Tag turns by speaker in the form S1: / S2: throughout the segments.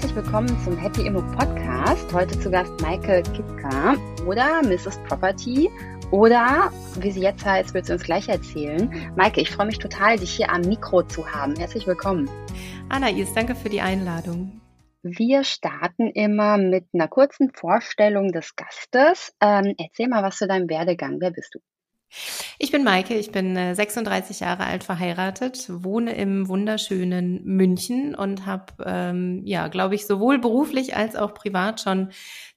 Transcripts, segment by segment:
S1: herzlich willkommen zum Happy Immo Podcast. Heute zu Gast Maike Kipka oder Mrs. Property oder wie sie jetzt heißt, wird sie uns gleich erzählen. Maike, ich freue mich total, dich hier am Mikro zu haben. Herzlich willkommen.
S2: Anais, danke für die Einladung.
S1: Wir starten immer mit einer kurzen Vorstellung des Gastes. Ähm, erzähl mal was zu deinem Werdegang. Wer bist du?
S2: Ich bin Maike, ich bin 36 äh, Jahre alt verheiratet, wohne im wunderschönen München und habe, ähm, ja, glaube ich, sowohl beruflich als auch privat schon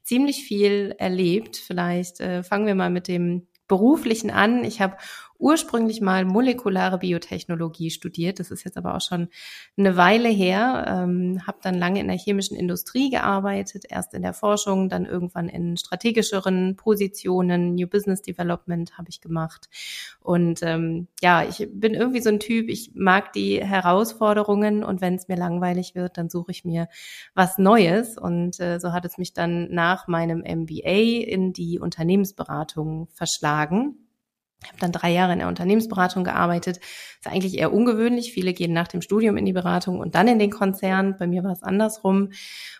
S2: ziemlich viel erlebt. Vielleicht äh, fangen wir mal mit dem beruflichen an. Ich habe ursprünglich mal molekulare Biotechnologie studiert. Das ist jetzt aber auch schon eine Weile her. Ähm, habe dann lange in der chemischen Industrie gearbeitet, erst in der Forschung, dann irgendwann in strategischeren Positionen, New Business Development habe ich gemacht. Und ähm, ja, ich bin irgendwie so ein Typ, ich mag die Herausforderungen und wenn es mir langweilig wird, dann suche ich mir was Neues. Und äh, so hat es mich dann nach meinem MBA in die Unternehmensberatung verschlagen ich habe dann drei Jahre in der Unternehmensberatung gearbeitet. ist eigentlich eher ungewöhnlich. Viele gehen nach dem Studium in die Beratung und dann in den Konzern. Bei mir war es andersrum.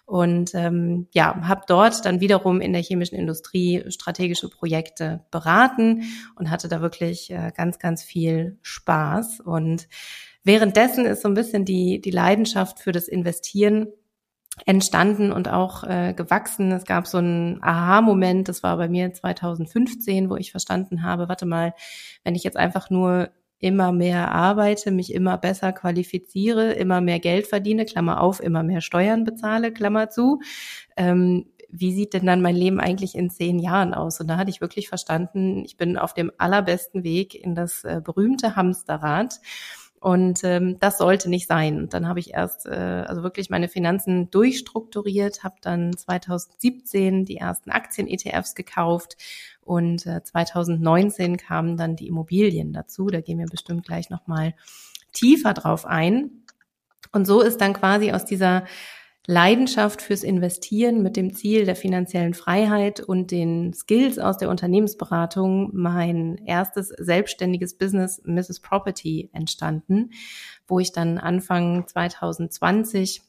S2: Und ähm, ja, habe dort dann wiederum in der chemischen Industrie strategische Projekte beraten und hatte da wirklich äh, ganz, ganz viel Spaß. Und währenddessen ist so ein bisschen die, die Leidenschaft für das Investieren entstanden und auch äh, gewachsen. Es gab so einen Aha-Moment, das war bei mir 2015, wo ich verstanden habe, warte mal, wenn ich jetzt einfach nur immer mehr arbeite, mich immer besser qualifiziere, immer mehr Geld verdiene, Klammer auf, immer mehr Steuern bezahle, Klammer zu, ähm, wie sieht denn dann mein Leben eigentlich in zehn Jahren aus? Und da hatte ich wirklich verstanden, ich bin auf dem allerbesten Weg in das äh, berühmte Hamsterrad. Und ähm, das sollte nicht sein. Und dann habe ich erst äh, also wirklich meine Finanzen durchstrukturiert, habe dann 2017 die ersten Aktien-ETFs gekauft und äh, 2019 kamen dann die Immobilien dazu. Da gehen wir bestimmt gleich nochmal tiefer drauf ein. Und so ist dann quasi aus dieser Leidenschaft fürs Investieren mit dem Ziel der finanziellen Freiheit und den Skills aus der Unternehmensberatung mein erstes selbstständiges Business Mrs. Property entstanden, wo ich dann Anfang 2020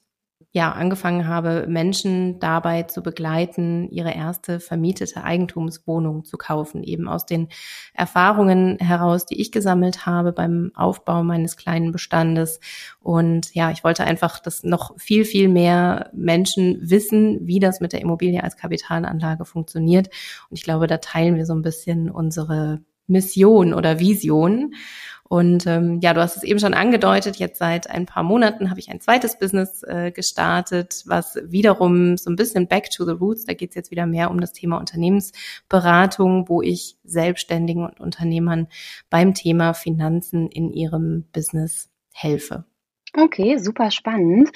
S2: ja, angefangen habe, Menschen dabei zu begleiten, ihre erste vermietete Eigentumswohnung zu kaufen, eben aus den Erfahrungen heraus, die ich gesammelt habe beim Aufbau meines kleinen Bestandes. Und ja, ich wollte einfach, dass noch viel, viel mehr Menschen wissen, wie das mit der Immobilie als Kapitalanlage funktioniert. Und ich glaube, da teilen wir so ein bisschen unsere Mission oder Vision. Und ähm, ja, du hast es eben schon angedeutet, jetzt seit ein paar Monaten habe ich ein zweites Business äh, gestartet, was wiederum so ein bisschen back to the roots, da geht es jetzt wieder mehr um das Thema Unternehmensberatung, wo ich Selbstständigen und Unternehmern beim Thema Finanzen in ihrem Business helfe.
S1: Okay, super spannend.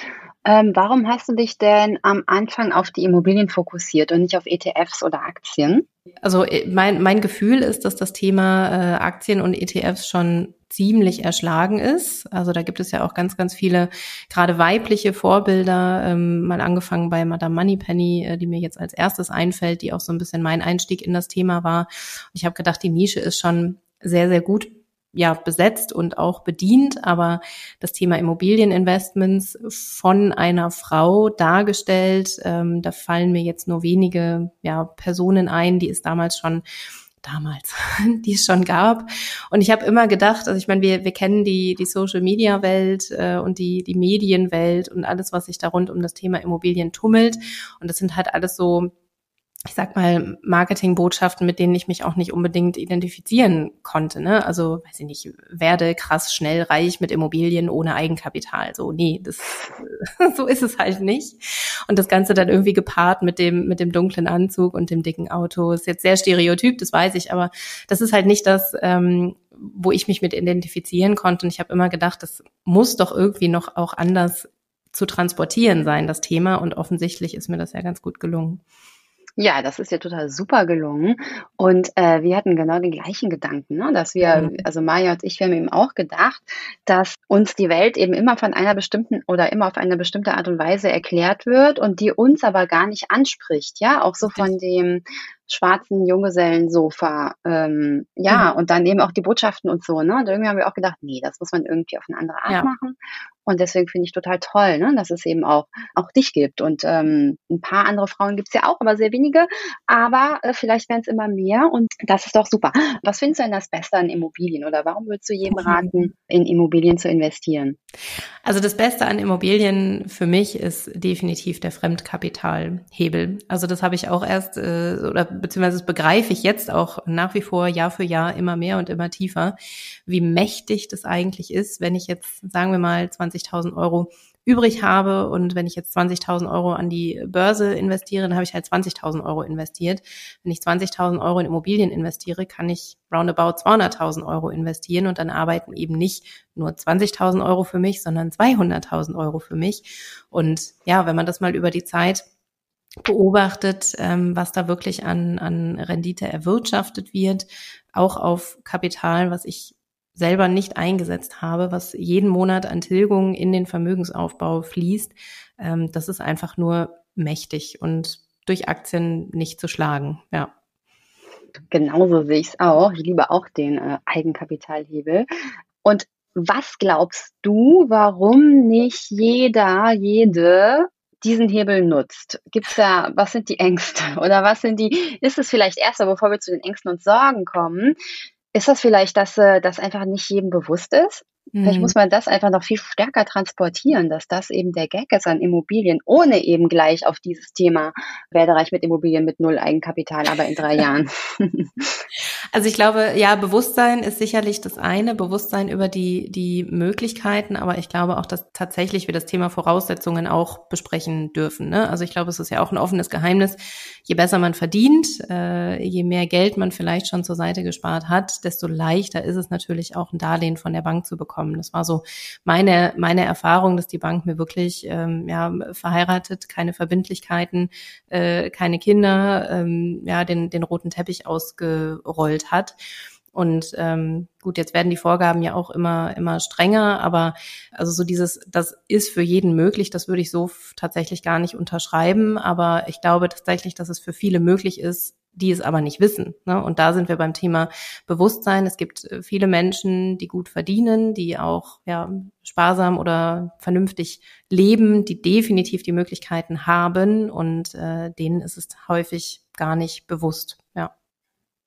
S1: Ähm, warum hast du dich denn am Anfang auf die Immobilien fokussiert und nicht auf ETFs oder Aktien?
S2: Also äh, mein, mein Gefühl ist, dass das Thema äh, Aktien und ETFs schon ziemlich erschlagen ist. Also da gibt es ja auch ganz, ganz viele, gerade weibliche Vorbilder, ähm, mal angefangen bei Madame Moneypenny, äh, die mir jetzt als erstes einfällt, die auch so ein bisschen mein Einstieg in das Thema war. Und ich habe gedacht, die Nische ist schon sehr, sehr gut ja besetzt und auch bedient, aber das Thema Immobilieninvestments von einer Frau dargestellt, ähm, da fallen mir jetzt nur wenige ja, Personen ein, die es damals schon damals, die es schon gab. Und ich habe immer gedacht, also ich meine, wir, wir kennen die, die Social Media Welt äh, und die, die Medienwelt und alles, was sich da rund um das Thema Immobilien tummelt. Und das sind halt alles so ich sag mal, Marketingbotschaften, mit denen ich mich auch nicht unbedingt identifizieren konnte. Ne? Also, weiß ich nicht, werde krass schnell reich mit Immobilien ohne Eigenkapital. So, nee, das, so ist es halt nicht. Und das Ganze dann irgendwie gepaart mit dem, mit dem dunklen Anzug und dem dicken Auto. Ist jetzt sehr stereotyp, das weiß ich, aber das ist halt nicht das, ähm, wo ich mich mit identifizieren konnte. Und ich habe immer gedacht, das muss doch irgendwie noch auch anders zu transportieren sein, das Thema. Und offensichtlich ist mir das ja ganz gut gelungen.
S1: Ja, das ist ja total super gelungen. Und äh, wir hatten genau den gleichen Gedanken, ne? dass wir, mhm. also Maya und ich, wir haben eben auch gedacht, dass uns die Welt eben immer von einer bestimmten oder immer auf eine bestimmte Art und Weise erklärt wird und die uns aber gar nicht anspricht. Ja, auch so von dem schwarzen Junggesellensofa. Ähm, ja, mhm. und dann eben auch die Botschaften und so. Ne? Und irgendwie haben wir auch gedacht, nee, das muss man irgendwie auf eine andere Art ja. machen. Und deswegen finde ich total toll, ne, dass es eben auch, auch dich gibt. Und ähm, ein paar andere Frauen gibt es ja auch, aber sehr wenige. Aber äh, vielleicht werden es immer mehr und das ist doch super. Was findest du denn das Beste an Immobilien oder warum würdest du jedem raten, in Immobilien zu investieren?
S2: Also das Beste an Immobilien für mich ist definitiv der Fremdkapitalhebel. Also das habe ich auch erst, äh, oder beziehungsweise begreife ich jetzt auch nach wie vor Jahr für Jahr immer mehr und immer tiefer, wie mächtig das eigentlich ist, wenn ich jetzt, sagen wir mal, 20.000 Euro übrig habe und wenn ich jetzt 20.000 Euro an die Börse investiere, dann habe ich halt 20.000 Euro investiert. Wenn ich 20.000 Euro in Immobilien investiere, kann ich roundabout 200.000 Euro investieren und dann arbeiten eben nicht nur 20.000 Euro für mich, sondern 200.000 Euro für mich. Und ja, wenn man das mal über die Zeit beobachtet, ähm, was da wirklich an, an Rendite erwirtschaftet wird, auch auf Kapital, was ich selber nicht eingesetzt habe, was jeden Monat an Tilgung in den Vermögensaufbau fließt, ähm, das ist einfach nur mächtig und durch Aktien nicht zu schlagen. Ja.
S1: Genauso sehe ich es auch. Ich liebe auch den äh, Eigenkapitalhebel. Und was glaubst du, warum nicht jeder, jede diesen Hebel nutzt? Gibt's da, was sind die Ängste? Oder was sind die, ist es vielleicht erst, bevor wir zu den Ängsten und Sorgen kommen, ist das vielleicht, dass äh, das einfach nicht jedem bewusst ist? Vielleicht muss mhm. man das einfach noch viel stärker transportieren, dass das eben der Gag ist an Immobilien, ohne eben gleich auf dieses Thema werde reich mit Immobilien mit null Eigenkapital, aber in drei Jahren.
S2: Also ich glaube, ja, Bewusstsein ist sicherlich das eine, Bewusstsein über die, die Möglichkeiten, aber ich glaube auch, dass tatsächlich wir das Thema Voraussetzungen auch besprechen dürfen. Ne? Also ich glaube, es ist ja auch ein offenes Geheimnis. Je besser man verdient, äh, je mehr Geld man vielleicht schon zur Seite gespart hat, desto leichter ist es natürlich auch ein Darlehen von der Bank zu bekommen bekommen. Das war so meine, meine Erfahrung, dass die Bank mir wirklich ähm, ja, verheiratet, keine Verbindlichkeiten, äh, keine Kinder, ähm, ja, den, den roten Teppich ausgerollt hat. Und ähm, gut, jetzt werden die Vorgaben ja auch immer immer strenger, aber also so dieses, das ist für jeden möglich, das würde ich so tatsächlich gar nicht unterschreiben. Aber ich glaube tatsächlich, dass es für viele möglich ist, die es aber nicht wissen. Ne? Und da sind wir beim Thema Bewusstsein. Es gibt äh, viele Menschen, die gut verdienen, die auch ja, sparsam oder vernünftig leben, die definitiv die Möglichkeiten haben und äh, denen ist es häufig gar nicht bewusst. Ja.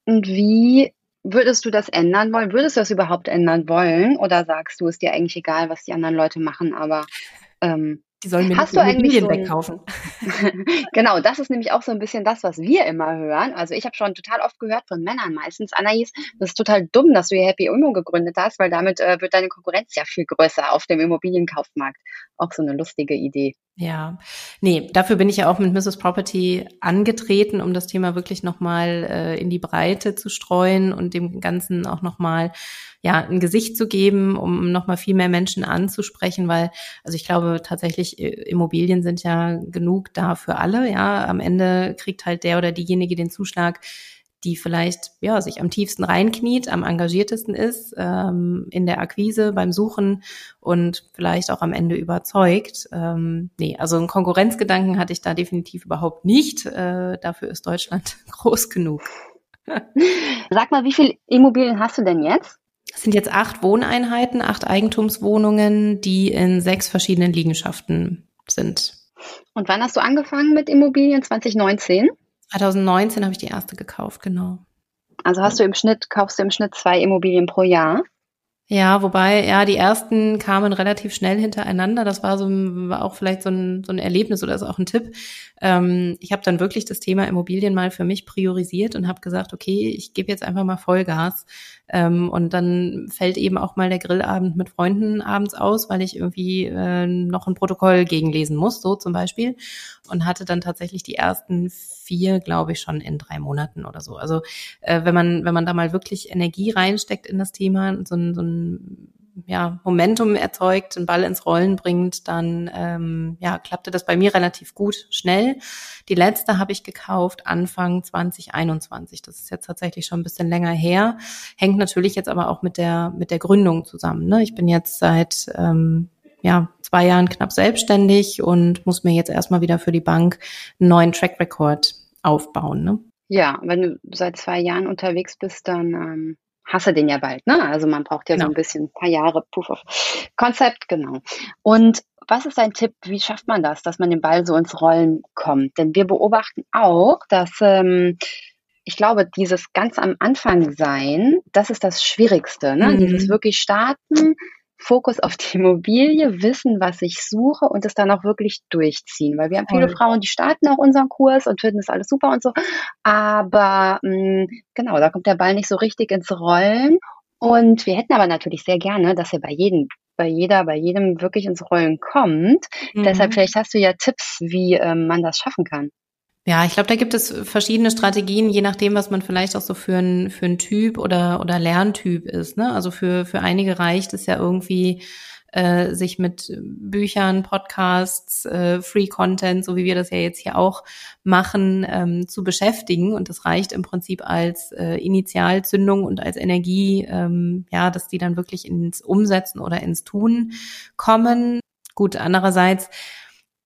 S1: Und wie würdest du das ändern wollen? Würdest du das überhaupt ändern wollen? Oder sagst du, ist dir eigentlich egal, was die anderen Leute machen, aber ähm,
S2: die sollen mir
S1: Hast
S2: nicht
S1: du Immobilien
S2: so wegkaufen.
S1: genau, das ist nämlich auch so ein bisschen das, was wir immer hören. Also ich habe schon total oft gehört von Männern meistens, Anais, das ist total dumm, dass du hier Happy Immo gegründet hast, weil damit äh, wird deine Konkurrenz ja viel größer auf dem Immobilienkaufmarkt. Auch so eine lustige Idee.
S2: Ja, nee, dafür bin ich ja auch mit Mrs. Property angetreten, um das Thema wirklich nochmal äh, in die Breite zu streuen und dem Ganzen auch nochmal ja, ein Gesicht zu geben, um nochmal viel mehr Menschen anzusprechen, weil, also ich glaube tatsächlich, äh, Immobilien sind ja genug da für alle, ja. Am Ende kriegt halt der oder diejenige den Zuschlag, die vielleicht ja sich am tiefsten reinkniet, am engagiertesten ist ähm, in der Akquise, beim Suchen und vielleicht auch am Ende überzeugt. Ähm, nee, also einen Konkurrenzgedanken hatte ich da definitiv überhaupt nicht. Äh, dafür ist Deutschland groß genug.
S1: Sag mal, wie viele Immobilien hast du denn jetzt?
S2: Es sind jetzt acht Wohneinheiten, acht Eigentumswohnungen, die in sechs verschiedenen Liegenschaften sind.
S1: Und wann hast du angefangen mit Immobilien? 2019?
S2: 2019 habe ich die erste gekauft, genau.
S1: Also hast du im Schnitt, kaufst du im Schnitt zwei Immobilien pro Jahr?
S2: Ja, wobei, ja, die ersten kamen relativ schnell hintereinander. Das war so war auch vielleicht so ein, so ein Erlebnis oder ist auch ein Tipp. Ähm, ich habe dann wirklich das Thema Immobilien mal für mich priorisiert und habe gesagt, okay, ich gebe jetzt einfach mal Vollgas. Ähm, und dann fällt eben auch mal der Grillabend mit Freunden abends aus, weil ich irgendwie äh, noch ein Protokoll gegenlesen muss, so zum Beispiel. Und hatte dann tatsächlich die ersten vier, glaube ich, schon in drei Monaten oder so. Also äh, wenn man, wenn man da mal wirklich Energie reinsteckt in das Thema, so ein, so ein ja, Momentum erzeugt, den Ball ins Rollen bringt, dann ähm, ja, klappte das bei mir relativ gut schnell. Die letzte habe ich gekauft Anfang 2021. Das ist jetzt tatsächlich schon ein bisschen länger her. Hängt natürlich jetzt aber auch mit der mit der Gründung zusammen. Ne? Ich bin jetzt seit ähm, ja, zwei Jahren knapp selbstständig und muss mir jetzt erstmal wieder für die Bank einen neuen Track Record aufbauen. Ne?
S1: Ja, wenn du seit zwei Jahren unterwegs bist, dann ähm, hasse den ja bald, ne? Also man braucht ja genau. so ein bisschen ein paar Jahre Proof of Concept, genau. Und was ist dein Tipp? Wie schafft man das, dass man den Ball so ins Rollen kommt? Denn wir beobachten auch, dass ähm, ich glaube, dieses ganz am Anfang sein, das ist das Schwierigste. Ne? Mhm. Dieses wirklich starten, Fokus auf die Immobilie, wissen, was ich suche und es dann auch wirklich durchziehen. Weil wir haben viele Frauen, die starten auch unseren Kurs und finden das alles super und so. Aber mh, mm, genau, da kommt der Ball nicht so richtig ins Rollen. Und wir hätten aber natürlich sehr gerne, dass er bei jedem, bei jeder, bei jedem wirklich ins Rollen kommt. Mhm. Deshalb vielleicht hast du ja Tipps, wie ähm, man das schaffen kann.
S2: Ja, ich glaube, da gibt es verschiedene Strategien, je nachdem, was man vielleicht auch so für ein für ein Typ oder oder Lerntyp ist. Ne? Also für für einige reicht es ja irgendwie äh, sich mit Büchern, Podcasts, äh, Free Content, so wie wir das ja jetzt hier auch machen, ähm, zu beschäftigen. Und das reicht im Prinzip als äh, Initialzündung und als Energie, ähm, ja, dass die dann wirklich ins Umsetzen oder ins Tun kommen. Gut, andererseits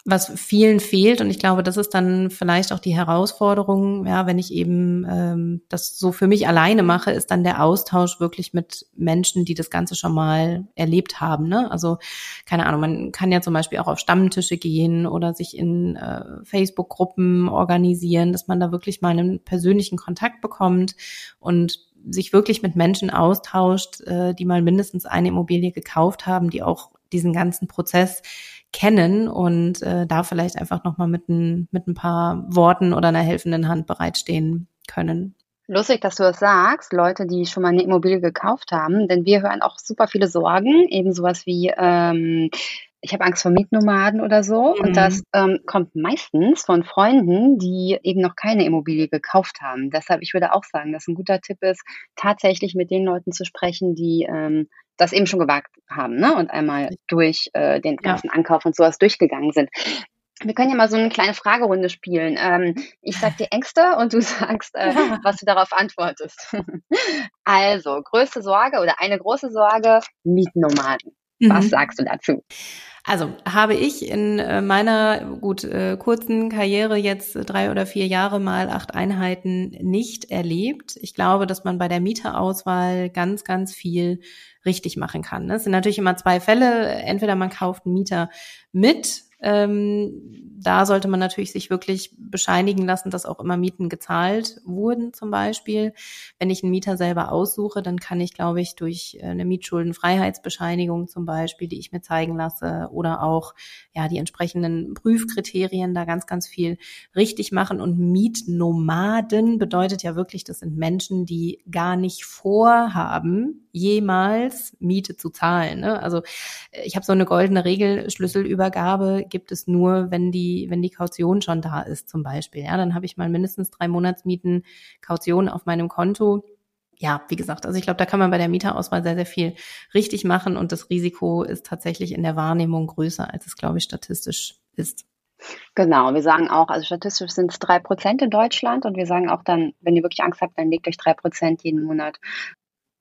S2: was vielen fehlt und ich glaube, das ist dann vielleicht auch die Herausforderung, ja, wenn ich eben ähm, das so für mich alleine mache, ist dann der Austausch wirklich mit Menschen, die das Ganze schon mal erlebt haben. Ne? Also keine Ahnung, man kann ja zum Beispiel auch auf Stammtische gehen oder sich in äh, Facebook-Gruppen organisieren, dass man da wirklich mal einen persönlichen Kontakt bekommt und sich wirklich mit Menschen austauscht, äh, die mal mindestens eine Immobilie gekauft haben, die auch diesen ganzen Prozess kennen und äh, da vielleicht einfach nochmal mit ein, mit ein paar Worten oder einer helfenden Hand bereitstehen können.
S1: Lustig, dass du das sagst, Leute, die schon mal eine Immobilie gekauft haben, denn wir hören auch super viele Sorgen, eben sowas wie, ähm, ich habe Angst vor Mietnomaden oder so. Mhm. Und das ähm, kommt meistens von Freunden, die eben noch keine Immobilie gekauft haben. Deshalb, ich würde auch sagen, dass ein guter Tipp ist, tatsächlich mit den Leuten zu sprechen, die ähm, das eben schon gewagt haben ne? und einmal durch äh, den ganzen ja. Ankauf und sowas durchgegangen sind. Wir können ja mal so eine kleine Fragerunde spielen. Ähm, ich sag dir Ängste und du sagst, äh, ja. was du darauf antwortest. also, größte Sorge oder eine große Sorge, Mietnomaden. Mhm. Was sagst du dazu?
S2: Also habe ich in äh, meiner gut äh, kurzen Karriere jetzt drei oder vier Jahre mal acht Einheiten nicht erlebt. Ich glaube, dass man bei der Mieterauswahl ganz, ganz viel richtig machen kann. Ne? Es sind natürlich immer zwei Fälle. Entweder man kauft einen Mieter mit, ähm, da sollte man natürlich sich wirklich bescheinigen lassen, dass auch immer Mieten gezahlt wurden zum Beispiel. Wenn ich einen Mieter selber aussuche, dann kann ich, glaube ich, durch äh, eine Mietschuldenfreiheitsbescheinigung zum Beispiel, die ich mir zeigen lasse, oder auch ja die entsprechenden Prüfkriterien da ganz, ganz viel richtig machen. Und Mietnomaden bedeutet ja wirklich, das sind Menschen, die gar nicht vorhaben, jemals Miete zu zahlen. Ne? Also ich habe so eine goldene Regel, Schlüsselübergabe gibt es nur, wenn die, wenn die Kaution schon da ist, zum Beispiel. Ja, dann habe ich mal mindestens drei Monatsmieten Kaution auf meinem Konto. Ja, wie gesagt, also ich glaube, da kann man bei der Mieterauswahl sehr, sehr viel richtig machen und das Risiko ist tatsächlich in der Wahrnehmung größer, als es, glaube ich, statistisch ist.
S1: Genau, wir sagen auch, also statistisch sind es drei Prozent in Deutschland und wir sagen auch dann, wenn ihr wirklich Angst habt, dann legt euch drei Prozent jeden Monat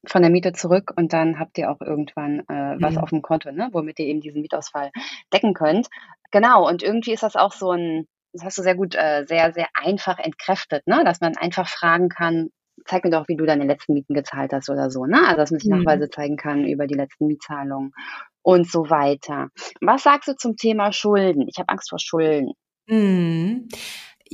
S1: von der Miete zurück und dann habt ihr auch irgendwann äh, was mhm. auf dem Konto, ne, womit ihr eben diesen Mietausfall decken könnt. Genau, und irgendwie ist das auch so ein, das hast du sehr gut, äh, sehr, sehr einfach entkräftet, ne, dass man einfach fragen kann, zeig mir doch, wie du deine letzten Mieten gezahlt hast oder so, ne? Also dass man sich mhm. Nachweise zeigen kann über die letzten Mietzahlungen und so weiter. Was sagst du zum Thema Schulden? Ich habe Angst vor Schulden.
S2: Mhm.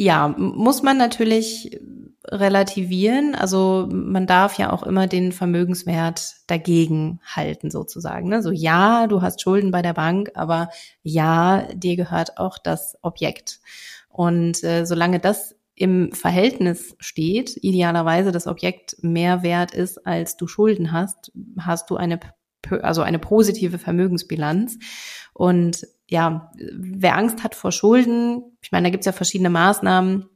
S2: Ja, muss man natürlich relativieren. Also man darf ja auch immer den Vermögenswert dagegen halten sozusagen. Ne? So ja, du hast Schulden bei der Bank, aber ja, dir gehört auch das Objekt. Und äh, solange das im Verhältnis steht, idealerweise das Objekt mehr wert ist, als du Schulden hast, hast du eine also eine positive Vermögensbilanz. Und ja, wer Angst hat vor Schulden, ich meine, da gibt's ja verschiedene Maßnahmen,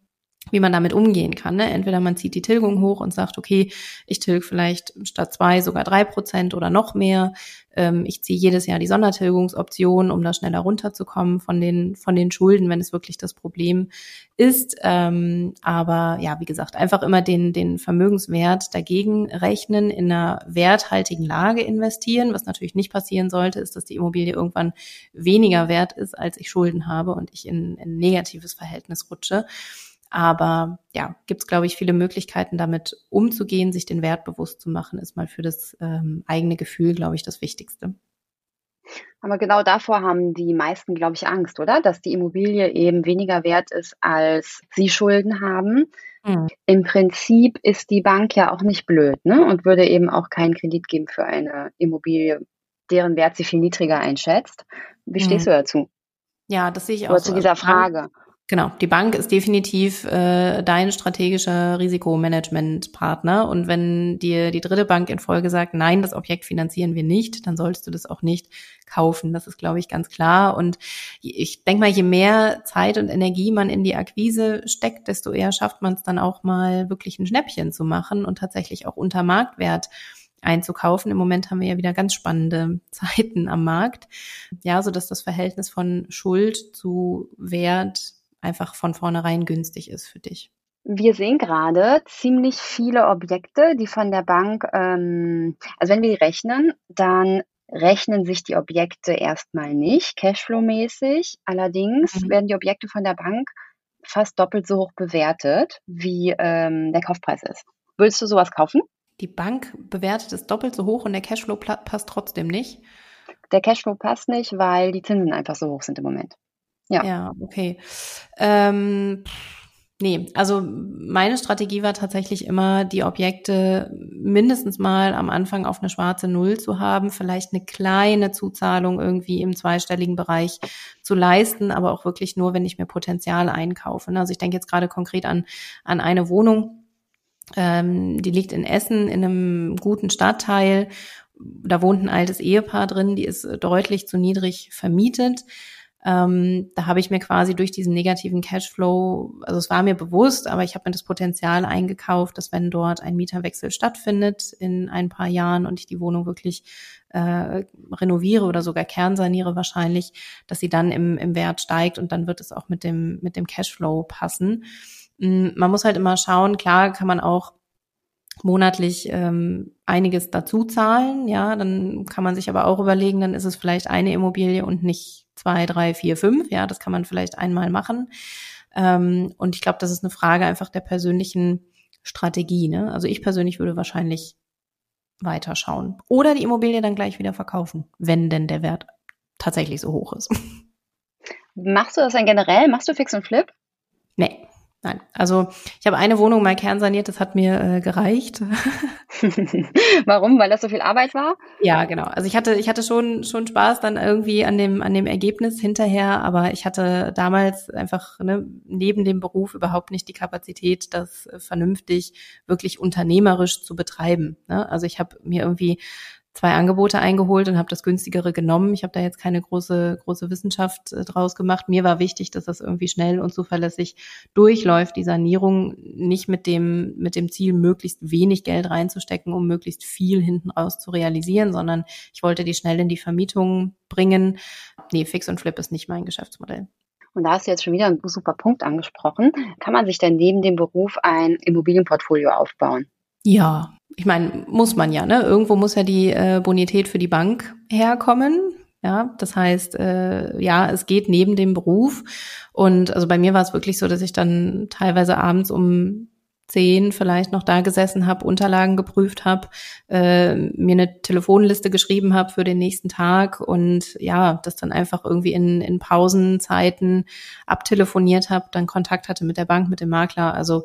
S2: wie man damit umgehen kann. Ne? Entweder man zieht die Tilgung hoch und sagt, okay, ich tilge vielleicht statt zwei sogar drei Prozent oder noch mehr. Ähm, ich ziehe jedes Jahr die Sondertilgungsoption, um da schneller runterzukommen von den, von den Schulden, wenn es wirklich das Problem ist. Ähm, aber ja, wie gesagt, einfach immer den, den Vermögenswert dagegen rechnen, in einer werthaltigen Lage investieren. Was natürlich nicht passieren sollte, ist, dass die Immobilie irgendwann weniger wert ist, als ich Schulden habe und ich in, in ein negatives Verhältnis rutsche. Aber ja, gibt es, glaube ich, viele Möglichkeiten, damit umzugehen, sich den Wert bewusst zu machen, ist mal für das ähm, eigene Gefühl, glaube ich, das Wichtigste.
S1: Aber genau davor haben die meisten, glaube ich, Angst, oder? Dass die Immobilie eben weniger wert ist, als sie Schulden haben. Mhm. Im Prinzip ist die Bank ja auch nicht blöd ne? und würde eben auch keinen Kredit geben für eine Immobilie, deren Wert sie viel niedriger einschätzt. Wie stehst mhm. du dazu?
S2: Ja, das sehe ich
S1: auch. Oder zu dieser Frage.
S2: Genau, die Bank ist definitiv äh, dein strategischer Risikomanagementpartner. Und wenn dir die dritte Bank in Folge sagt, nein, das Objekt finanzieren wir nicht, dann solltest du das auch nicht kaufen. Das ist, glaube ich, ganz klar. Und ich denke mal, je mehr Zeit und Energie man in die Akquise steckt, desto eher schafft man es dann auch mal wirklich ein Schnäppchen zu machen und tatsächlich auch unter Marktwert einzukaufen. Im Moment haben wir ja wieder ganz spannende Zeiten am Markt. Ja, so dass das Verhältnis von Schuld zu Wert einfach von vornherein günstig ist für dich?
S1: Wir sehen gerade ziemlich viele Objekte, die von der Bank, ähm, also wenn wir die rechnen, dann rechnen sich die Objekte erstmal nicht, Cashflow-mäßig. Allerdings mhm. werden die Objekte von der Bank fast doppelt so hoch bewertet, wie ähm, der Kaufpreis ist. Würdest du sowas kaufen?
S2: Die Bank bewertet es doppelt so hoch und der Cashflow passt trotzdem nicht.
S1: Der Cashflow passt nicht, weil die Zinsen einfach so hoch sind im Moment.
S2: Ja. Ja, okay. Ähm, nee, also meine Strategie war tatsächlich immer, die Objekte mindestens mal am Anfang auf eine schwarze Null zu haben, vielleicht eine kleine Zuzahlung irgendwie im zweistelligen Bereich zu leisten, aber auch wirklich nur, wenn ich mir Potenzial einkaufe. Ne? Also ich denke jetzt gerade konkret an, an eine Wohnung, ähm, die liegt in Essen in einem guten Stadtteil. Da wohnt ein altes Ehepaar drin, die ist deutlich zu niedrig vermietet. Ähm, da habe ich mir quasi durch diesen negativen Cashflow, also es war mir bewusst, aber ich habe mir das Potenzial eingekauft, dass wenn dort ein Mieterwechsel stattfindet in ein paar Jahren und ich die Wohnung wirklich äh, renoviere oder sogar kernsaniere wahrscheinlich, dass sie dann im, im Wert steigt und dann wird es auch mit dem, mit dem Cashflow passen. Mm, man muss halt immer schauen, klar kann man auch monatlich ähm, einiges dazu zahlen, ja, dann kann man sich aber auch überlegen, dann ist es vielleicht eine Immobilie und nicht zwei, drei, vier, fünf, ja, das kann man vielleicht einmal machen. Ähm, und ich glaube, das ist eine Frage einfach der persönlichen Strategie. Ne? Also ich persönlich würde wahrscheinlich weiterschauen oder die Immobilie dann gleich wieder verkaufen, wenn denn der Wert tatsächlich so hoch ist.
S1: Machst du das dann generell? Machst du Fix und Flip?
S2: Nee. Nein, also ich habe eine Wohnung mal kernsaniert, das hat mir äh, gereicht.
S1: Warum? Weil das so viel Arbeit war?
S2: Ja, genau. Also ich hatte, ich hatte schon, schon Spaß dann irgendwie an dem, an dem Ergebnis hinterher, aber ich hatte damals einfach ne, neben dem Beruf überhaupt nicht die Kapazität, das vernünftig wirklich unternehmerisch zu betreiben. Ne? Also ich habe mir irgendwie zwei Angebote eingeholt und habe das günstigere genommen. Ich habe da jetzt keine große große Wissenschaft äh, draus gemacht. Mir war wichtig, dass das irgendwie schnell und zuverlässig durchläuft, die Sanierung nicht mit dem mit dem Ziel möglichst wenig Geld reinzustecken, um möglichst viel hinten raus zu realisieren, sondern ich wollte die schnell in die Vermietung bringen. Nee, Fix und Flip ist nicht mein Geschäftsmodell.
S1: Und da hast du jetzt schon wieder einen super Punkt angesprochen. Kann man sich denn neben dem Beruf ein Immobilienportfolio aufbauen?
S2: Ja, ich meine, muss man ja, ne? Irgendwo muss ja die äh, Bonität für die Bank herkommen. Ja, das heißt, äh, ja, es geht neben dem Beruf. Und also bei mir war es wirklich so, dass ich dann teilweise abends um zehn vielleicht noch da gesessen habe, Unterlagen geprüft habe, äh, mir eine Telefonliste geschrieben habe für den nächsten Tag und ja, das dann einfach irgendwie in, in Pausenzeiten abtelefoniert habe, dann Kontakt hatte mit der Bank, mit dem Makler. Also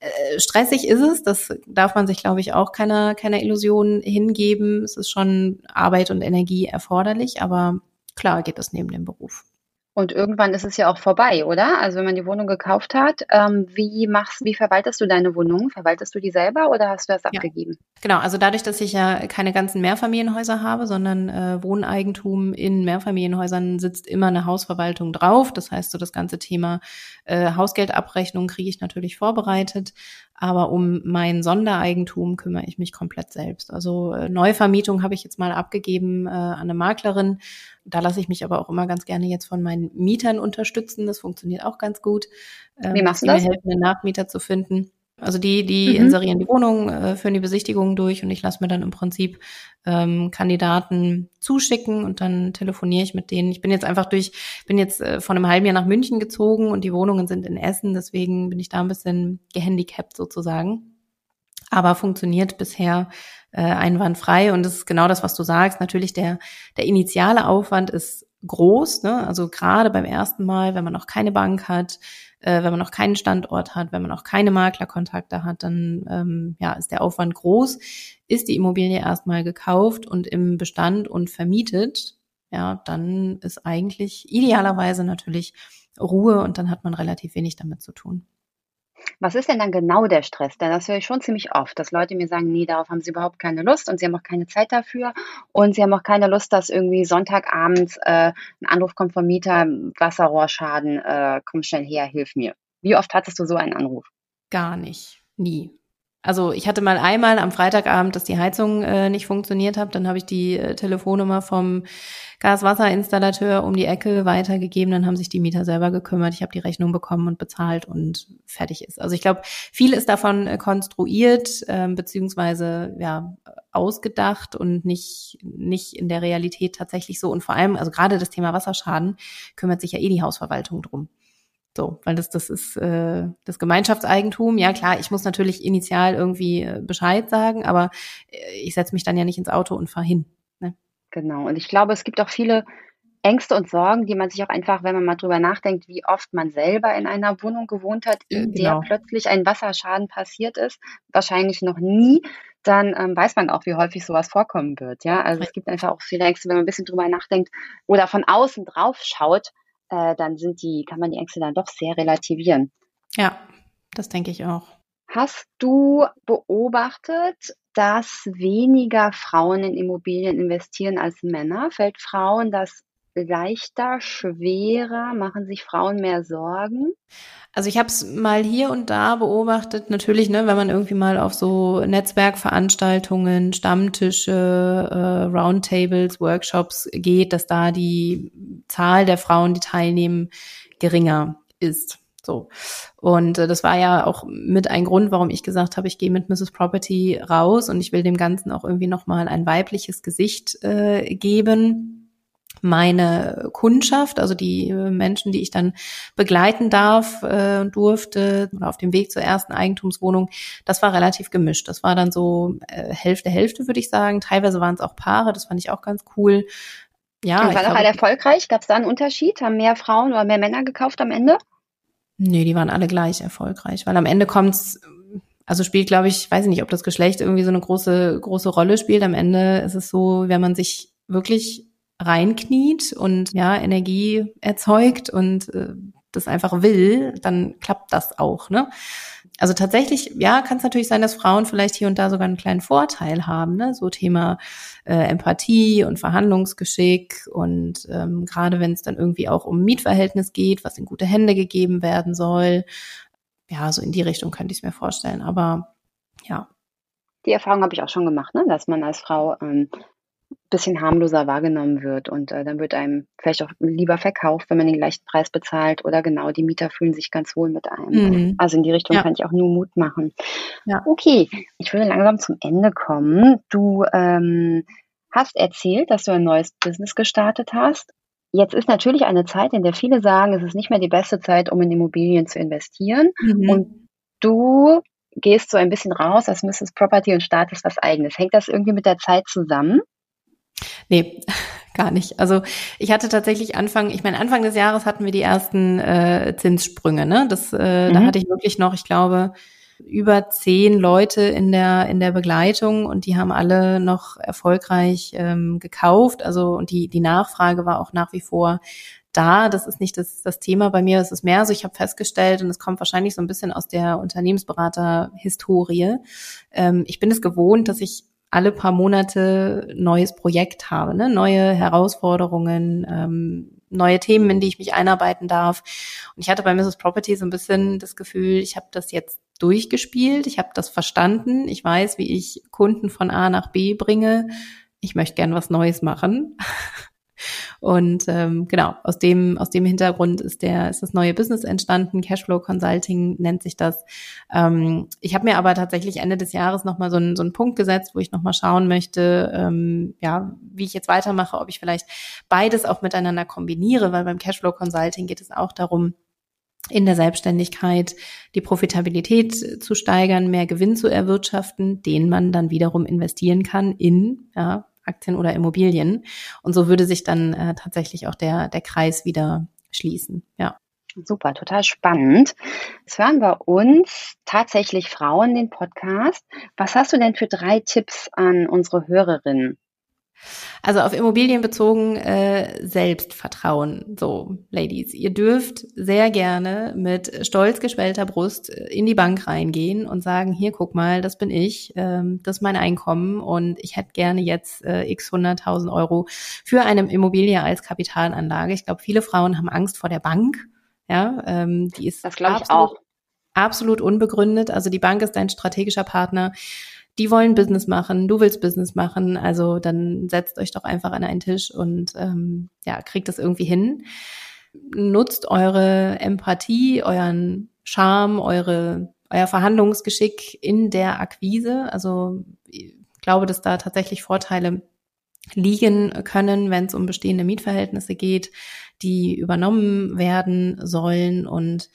S2: äh, stressig ist es, das darf man sich, glaube ich, auch keiner, keiner Illusion hingeben. Es ist schon Arbeit und Energie erforderlich, aber klar geht das neben dem Beruf.
S1: Und irgendwann ist es ja auch vorbei, oder? Also wenn man die Wohnung gekauft hat, ähm, wie machst, wie verwaltest du deine Wohnung? Verwaltest du die selber oder hast du das abgegeben?
S2: Ja, genau, also dadurch, dass ich ja keine ganzen Mehrfamilienhäuser habe, sondern äh, Wohneigentum in Mehrfamilienhäusern sitzt immer eine Hausverwaltung drauf. Das heißt, so das ganze Thema äh, Hausgeldabrechnung kriege ich natürlich vorbereitet. Aber um mein Sondereigentum kümmere ich mich komplett selbst. Also äh, Neuvermietung habe ich jetzt mal abgegeben äh, an eine Maklerin. Da lasse ich mich aber auch immer ganz gerne jetzt von meinen Mietern unterstützen. Das funktioniert auch ganz gut.
S1: Ähm, Wie machst du das?
S2: Mir helfen, einen Nachmieter zu finden. Also die, die mhm. inserieren die Wohnung, äh, führen die Besichtigungen durch und ich lasse mir dann im Prinzip ähm, Kandidaten zuschicken und dann telefoniere ich mit denen. Ich bin jetzt einfach durch, bin jetzt äh, von einem halben Jahr nach München gezogen und die Wohnungen sind in Essen, deswegen bin ich da ein bisschen gehandicapt sozusagen. Aber funktioniert bisher äh, einwandfrei und das ist genau das, was du sagst. Natürlich der, der initiale Aufwand ist groß, ne? also gerade beim ersten Mal, wenn man noch keine Bank hat, äh, wenn man noch keinen Standort hat, wenn man noch keine Maklerkontakte hat, dann ähm, ja, ist der Aufwand groß. Ist die Immobilie erstmal gekauft und im Bestand und vermietet, ja, dann ist eigentlich idealerweise natürlich Ruhe und dann hat man relativ wenig damit zu tun.
S1: Was ist denn dann genau der Stress? Denn das höre ich schon ziemlich oft, dass Leute mir sagen, nee, darauf haben sie überhaupt keine Lust und sie haben auch keine Zeit dafür und sie haben auch keine Lust, dass irgendwie Sonntagabends äh, ein Anruf kommt vom Mieter, Wasserrohrschaden, äh, komm schnell her, hilf mir. Wie oft hattest du so einen Anruf?
S2: Gar nicht, nie. Also ich hatte mal einmal am Freitagabend, dass die Heizung äh, nicht funktioniert hat. Dann habe ich die äh, Telefonnummer vom Gaswasserinstallateur um die Ecke weitergegeben. Dann haben sich die Mieter selber gekümmert. Ich habe die Rechnung bekommen und bezahlt und fertig ist. Also ich glaube, viel ist davon äh, konstruiert äh, beziehungsweise ja ausgedacht und nicht nicht in der Realität tatsächlich so. Und vor allem, also gerade das Thema Wasserschaden kümmert sich ja eh die Hausverwaltung drum. So, weil das, das ist äh, das Gemeinschaftseigentum. Ja, klar, ich muss natürlich initial irgendwie äh, Bescheid sagen, aber äh, ich setze mich dann ja nicht ins Auto und fahre hin. Ne?
S1: Genau. Und ich glaube, es gibt auch viele Ängste und Sorgen, die man sich auch einfach, wenn man mal drüber nachdenkt, wie oft man selber in einer Wohnung gewohnt hat, in genau. der plötzlich ein Wasserschaden passiert ist, wahrscheinlich noch nie, dann ähm, weiß man auch, wie häufig sowas vorkommen wird. Ja, also es gibt einfach auch viele Ängste, wenn man ein bisschen drüber nachdenkt oder von außen drauf schaut, äh, dann sind die, kann man die Ängste dann doch sehr relativieren.
S2: Ja, das denke ich auch.
S1: Hast du beobachtet, dass weniger Frauen in Immobilien investieren als Männer? Fällt Frauen das leichter, schwerer? Machen sich Frauen mehr Sorgen?
S2: Also ich habe es mal hier und da beobachtet, natürlich, ne, wenn man irgendwie mal auf so Netzwerkveranstaltungen, Stammtische, äh, Roundtables, Workshops geht, dass da die Zahl der Frauen, die teilnehmen, geringer ist. So. Und äh, das war ja auch mit ein Grund, warum ich gesagt habe, ich gehe mit Mrs. Property raus und ich will dem Ganzen auch irgendwie nochmal ein weibliches Gesicht äh, geben meine Kundschaft, also die äh, Menschen, die ich dann begleiten darf äh, durfte oder auf dem Weg zur ersten Eigentumswohnung, das war relativ gemischt. Das war dann so äh, Hälfte Hälfte, würde ich sagen. Teilweise waren es auch Paare, das fand ich auch ganz cool.
S1: Ja, Und war das alle erfolgreich? Gab es da einen Unterschied? Haben mehr Frauen oder mehr Männer gekauft am Ende?
S2: Nee, die waren alle gleich erfolgreich, weil am Ende kommt's also spielt, glaube ich, weiß ich nicht, ob das Geschlecht irgendwie so eine große, große Rolle spielt. Am Ende ist es so, wenn man sich wirklich reinkniet und ja, Energie erzeugt und äh, das einfach will, dann klappt das auch, ne? Also tatsächlich, ja, kann es natürlich sein, dass Frauen vielleicht hier und da sogar einen kleinen Vorteil haben, ne? So Thema äh, Empathie und Verhandlungsgeschick und ähm, gerade wenn es dann irgendwie auch um Mietverhältnis geht, was in gute Hände gegeben werden soll, ja, so in die Richtung könnte ich es mir vorstellen. Aber ja,
S1: die Erfahrung habe ich auch schon gemacht, ne? dass man als Frau ähm, bisschen harmloser wahrgenommen wird und äh, dann wird einem vielleicht auch lieber verkauft, wenn man den gleichen Preis bezahlt oder genau, die Mieter fühlen sich ganz wohl mit einem. Mhm. Also in die Richtung ja. kann ich auch nur Mut machen. Ja. Okay, ich würde langsam zum Ende kommen. Du ähm, hast erzählt, dass du ein neues Business gestartet hast. Jetzt ist natürlich eine Zeit, in der viele sagen, es ist nicht mehr die beste Zeit, um in Immobilien zu investieren. Mhm. Und du gehst so ein bisschen raus als Mrs. Property und startest was eigenes. Hängt das irgendwie mit der Zeit zusammen?
S2: Nee, gar nicht. Also ich hatte tatsächlich Anfang, ich meine, Anfang des Jahres hatten wir die ersten äh, Zinssprünge, ne? Das, äh, mhm. da hatte ich wirklich noch, ich glaube, über zehn Leute in der in der Begleitung und die haben alle noch erfolgreich ähm, gekauft. Also und die die Nachfrage war auch nach wie vor da. Das ist nicht das, das Thema bei mir. Es ist mehr so, ich habe festgestellt, und es kommt wahrscheinlich so ein bisschen aus der Unternehmensberater-Historie. Ähm, ich bin es gewohnt, dass ich alle paar Monate neues Projekt habe, ne? neue Herausforderungen, ähm, neue Themen, in die ich mich einarbeiten darf. Und ich hatte bei Mrs. Property so ein bisschen das Gefühl, ich habe das jetzt durchgespielt, ich habe das verstanden, ich weiß, wie ich Kunden von A nach B bringe. Ich möchte gern was Neues machen. Und ähm, genau, aus dem, aus dem Hintergrund ist der, ist das neue Business entstanden. Cashflow Consulting nennt sich das. Ähm, ich habe mir aber tatsächlich Ende des Jahres nochmal so einen, so einen Punkt gesetzt, wo ich nochmal schauen möchte, ähm, ja, wie ich jetzt weitermache, ob ich vielleicht beides auch miteinander kombiniere, weil beim Cashflow Consulting geht es auch darum, in der Selbstständigkeit die Profitabilität zu steigern, mehr Gewinn zu erwirtschaften, den man dann wiederum investieren kann in ja, Aktien oder Immobilien. Und so würde sich dann äh, tatsächlich auch der, der Kreis wieder schließen. Ja.
S1: Super, total spannend. Es hören bei uns tatsächlich Frauen den Podcast. Was hast du denn für drei Tipps an unsere Hörerinnen?
S2: Also auf Immobilien bezogen äh, Selbstvertrauen. So, Ladies, ihr dürft sehr gerne mit stolz geschwellter Brust äh, in die Bank reingehen und sagen, hier guck mal, das bin ich, ähm, das ist mein Einkommen und ich hätte gerne jetzt äh, x 100.000 Euro für eine Immobilie als Kapitalanlage. Ich glaube, viele Frauen haben Angst vor der Bank. Ja, ähm, die ist
S1: das auch
S2: absolut unbegründet. Also die Bank ist ein strategischer Partner die wollen Business machen, du willst Business machen, also dann setzt euch doch einfach an einen Tisch und ähm, ja, kriegt das irgendwie hin. Nutzt eure Empathie, euren Charme, eure, euer Verhandlungsgeschick in der Akquise. Also ich glaube, dass da tatsächlich Vorteile liegen können, wenn es um bestehende Mietverhältnisse geht, die übernommen werden sollen und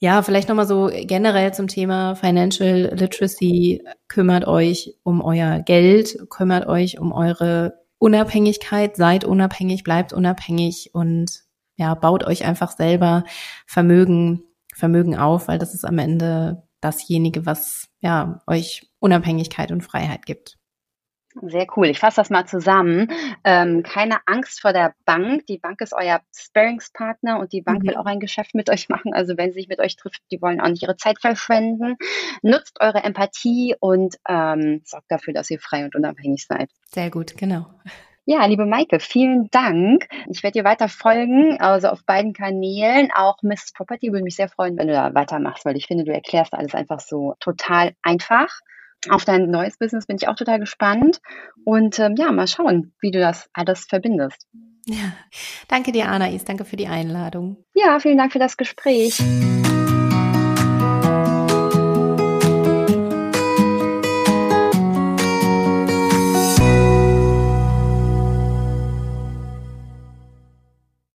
S2: ja, vielleicht nochmal so generell zum Thema Financial Literacy. Kümmert euch um euer Geld, kümmert euch um eure Unabhängigkeit, seid unabhängig, bleibt unabhängig und ja, baut euch einfach selber Vermögen, Vermögen auf, weil das ist am Ende dasjenige, was ja euch Unabhängigkeit und Freiheit gibt.
S1: Sehr cool. Ich fasse das mal zusammen. Ähm, keine Angst vor der Bank. Die Bank ist euer Sparingspartner und die Bank mhm. will auch ein Geschäft mit euch machen. Also wenn sie sich mit euch trifft, die wollen auch nicht ihre Zeit verschwenden. Nutzt eure Empathie und ähm, sorgt dafür, dass ihr frei und unabhängig seid.
S2: Sehr gut, genau.
S1: Ja, liebe Maike, vielen Dank. Ich werde dir weiter folgen, also auf beiden Kanälen. Auch Miss Property würde mich sehr freuen, wenn du da weitermachst, weil ich finde, du erklärst alles einfach so total einfach auf dein neues Business bin ich auch total gespannt. Und ähm, ja, mal schauen, wie du das alles verbindest.
S2: Ja, danke dir, Anais. Danke für die Einladung.
S1: Ja, vielen Dank für das Gespräch.